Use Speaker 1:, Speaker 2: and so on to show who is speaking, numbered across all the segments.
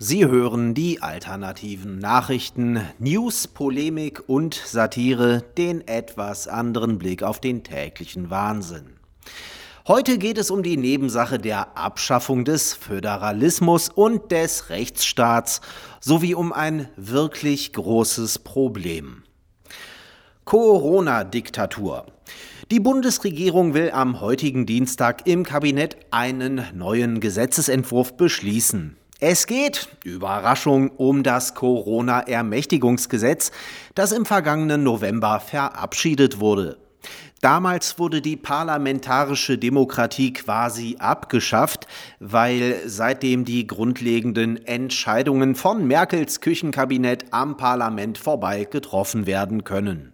Speaker 1: Sie hören die alternativen Nachrichten, News, Polemik und Satire, den etwas anderen Blick auf den täglichen Wahnsinn. Heute geht es um die Nebensache der Abschaffung des Föderalismus und des Rechtsstaats sowie um ein wirklich großes Problem. Corona-Diktatur. Die Bundesregierung will am heutigen Dienstag im Kabinett einen neuen Gesetzesentwurf beschließen. Es geht, Überraschung, um das Corona-Ermächtigungsgesetz, das im vergangenen November verabschiedet wurde. Damals wurde die parlamentarische Demokratie quasi abgeschafft, weil seitdem die grundlegenden Entscheidungen von Merkels Küchenkabinett am Parlament vorbei getroffen werden können.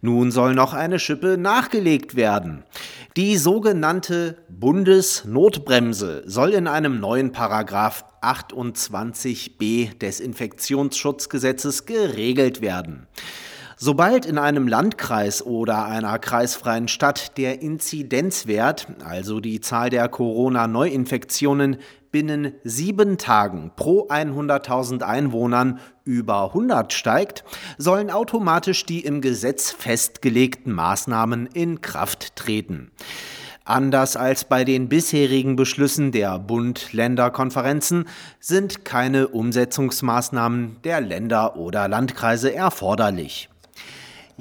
Speaker 1: Nun soll noch eine Schippe nachgelegt werden. Die sogenannte Bundesnotbremse soll in einem neuen Paragraph 28b des Infektionsschutzgesetzes geregelt werden. Sobald in einem Landkreis oder einer kreisfreien Stadt der Inzidenzwert, also die Zahl der Corona-Neuinfektionen, binnen sieben Tagen pro 100.000 Einwohnern über 100 steigt, sollen automatisch die im Gesetz festgelegten Maßnahmen in Kraft treten. Anders als bei den bisherigen Beschlüssen der Bund-Länder-Konferenzen sind keine Umsetzungsmaßnahmen der Länder oder Landkreise erforderlich.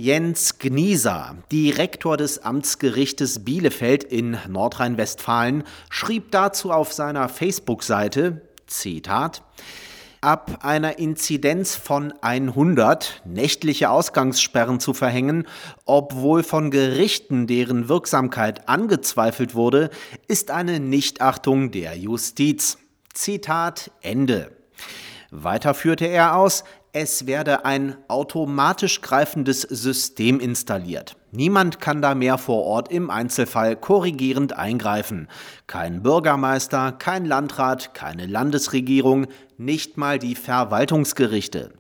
Speaker 1: Jens Gnieser, Direktor des Amtsgerichtes Bielefeld in Nordrhein-Westfalen, schrieb dazu auf seiner Facebook-Seite, Zitat, ab einer Inzidenz von 100 nächtliche Ausgangssperren zu verhängen, obwohl von Gerichten deren Wirksamkeit angezweifelt wurde, ist eine Nichtachtung der Justiz. Zitat Ende. Weiter führte er aus, es werde ein automatisch greifendes System installiert. Niemand kann da mehr vor Ort im Einzelfall korrigierend eingreifen. Kein Bürgermeister, kein Landrat, keine Landesregierung, nicht mal die Verwaltungsgerichte.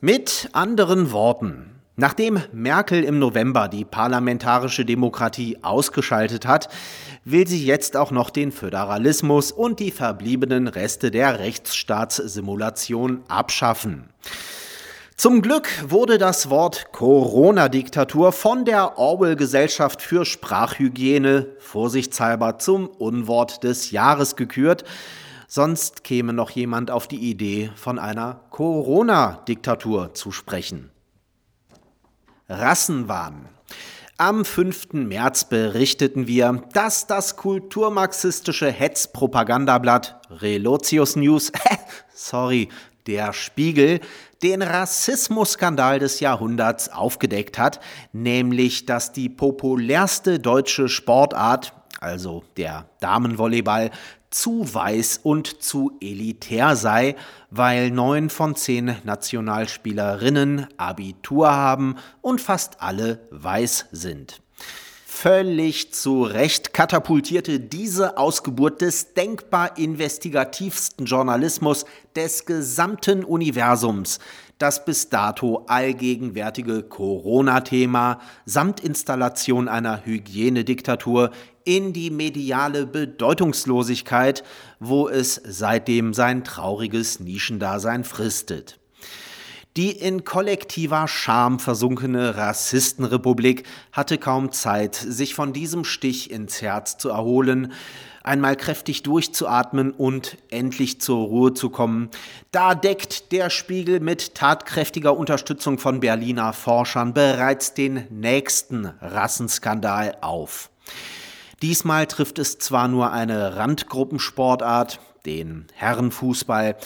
Speaker 1: Mit anderen Worten, Nachdem Merkel im November die parlamentarische Demokratie ausgeschaltet hat, will sie jetzt auch noch den Föderalismus und die verbliebenen Reste der Rechtsstaatssimulation abschaffen. Zum Glück wurde das Wort Corona-Diktatur von der Orwell-Gesellschaft für Sprachhygiene vorsichtshalber zum Unwort des Jahres gekürt. Sonst käme noch jemand auf die Idee, von einer Corona-Diktatur zu sprechen. Rassenwahn. Am 5. März berichteten wir, dass das kulturmarxistische Hetzpropagandablatt Relotius News, sorry, der Spiegel, den Rassismusskandal des Jahrhunderts aufgedeckt hat, nämlich dass die populärste deutsche Sportart, also der Damenvolleyball, zu weiß und zu elitär sei, weil neun von zehn Nationalspielerinnen Abitur haben und fast alle weiß sind. Völlig zu Recht katapultierte diese Ausgeburt des denkbar investigativsten Journalismus des gesamten Universums das bis dato allgegenwärtige Corona-Thema samt Installation einer Hygienediktatur in die mediale Bedeutungslosigkeit, wo es seitdem sein trauriges Nischendasein fristet. Die in kollektiver Scham versunkene Rassistenrepublik hatte kaum Zeit, sich von diesem Stich ins Herz zu erholen, einmal kräftig durchzuatmen und endlich zur Ruhe zu kommen. Da deckt der Spiegel mit tatkräftiger Unterstützung von Berliner Forschern bereits den nächsten Rassenskandal auf. Diesmal trifft es zwar nur eine Randgruppensportart, den Herrenfußball,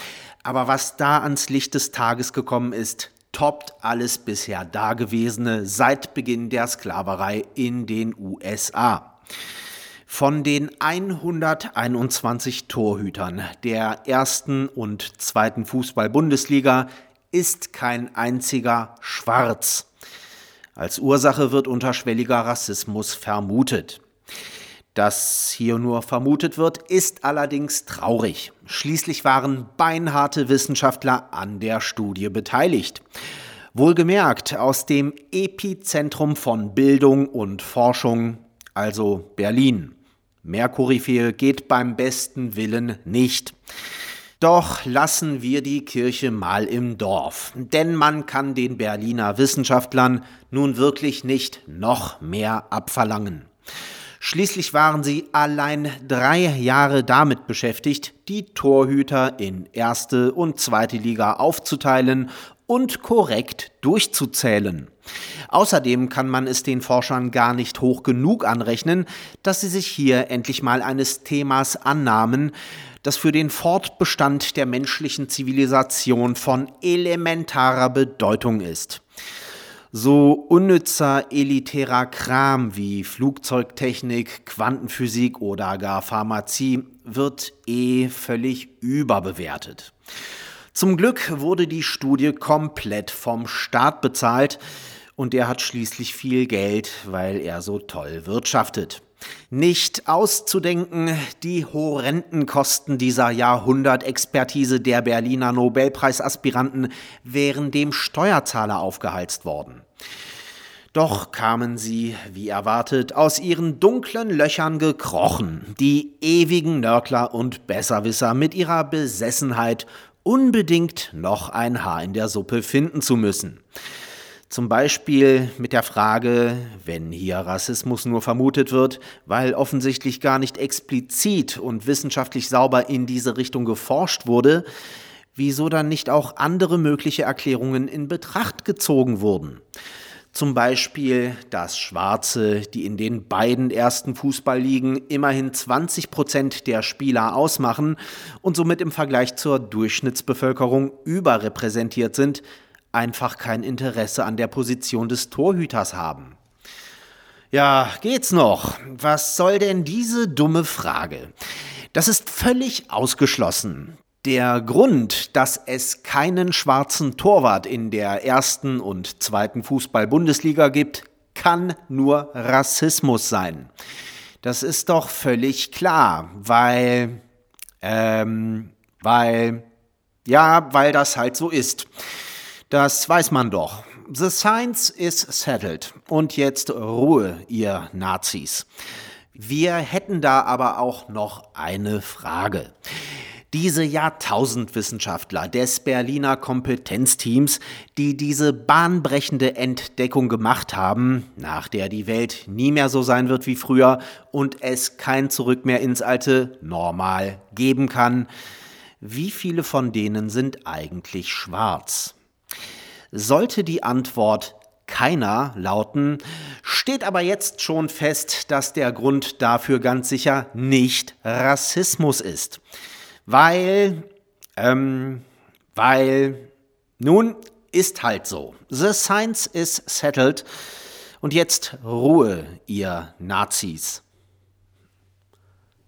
Speaker 1: aber was da ans Licht des Tages gekommen ist, toppt alles bisher Dagewesene seit Beginn der Sklaverei in den USA. Von den 121 Torhütern der ersten und zweiten Fußball-Bundesliga ist kein einziger schwarz. Als Ursache wird unterschwelliger Rassismus vermutet. Dass hier nur vermutet wird, ist allerdings traurig. Schließlich waren beinharte Wissenschaftler an der Studie beteiligt. Wohlgemerkt aus dem Epizentrum von Bildung und Forschung, also Berlin. Mehr geht beim besten Willen nicht. Doch lassen wir die Kirche mal im Dorf, denn man kann den Berliner Wissenschaftlern nun wirklich nicht noch mehr abverlangen. Schließlich waren sie allein drei Jahre damit beschäftigt, die Torhüter in erste und zweite Liga aufzuteilen und korrekt durchzuzählen. Außerdem kann man es den Forschern gar nicht hoch genug anrechnen, dass sie sich hier endlich mal eines Themas annahmen, das für den Fortbestand der menschlichen Zivilisation von elementarer Bedeutung ist. So unnützer elitärer Kram wie Flugzeugtechnik, Quantenphysik oder gar Pharmazie wird eh völlig überbewertet. Zum Glück wurde die Studie komplett vom Staat bezahlt und er hat schließlich viel Geld, weil er so toll wirtschaftet. Nicht auszudenken die horrenden Kosten dieser Jahrhundertexpertise der Berliner Nobelpreisaspiranten wären dem Steuerzahler aufgeheizt worden. Doch kamen sie, wie erwartet, aus ihren dunklen Löchern gekrochen, die ewigen Nörgler und Besserwisser mit ihrer Besessenheit unbedingt noch ein Haar in der Suppe finden zu müssen. Zum Beispiel mit der Frage, wenn hier Rassismus nur vermutet wird, weil offensichtlich gar nicht explizit und wissenschaftlich sauber in diese Richtung geforscht wurde, wieso dann nicht auch andere mögliche Erklärungen in Betracht gezogen wurden. Zum Beispiel, dass Schwarze, die in den beiden ersten Fußballligen immerhin 20 Prozent der Spieler ausmachen und somit im Vergleich zur Durchschnittsbevölkerung überrepräsentiert sind, einfach kein Interesse an der Position des Torhüters haben. Ja, geht's noch? Was soll denn diese dumme Frage? Das ist völlig ausgeschlossen. Der Grund, dass es keinen schwarzen Torwart in der ersten und zweiten Fußball-Bundesliga gibt, kann nur Rassismus sein. Das ist doch völlig klar, weil, ähm, weil, ja, weil das halt so ist. Das weiß man doch. The science is settled. Und jetzt Ruhe, ihr Nazis. Wir hätten da aber auch noch eine Frage. Diese Jahrtausendwissenschaftler des Berliner Kompetenzteams, die diese bahnbrechende Entdeckung gemacht haben, nach der die Welt nie mehr so sein wird wie früher und es kein Zurück mehr ins alte Normal geben kann, wie viele von denen sind eigentlich schwarz? Sollte die Antwort keiner lauten, steht aber jetzt schon fest, dass der Grund dafür ganz sicher nicht Rassismus ist weil, ähm, weil, nun ist halt so. The science is settled. Und jetzt Ruhe, ihr Nazis.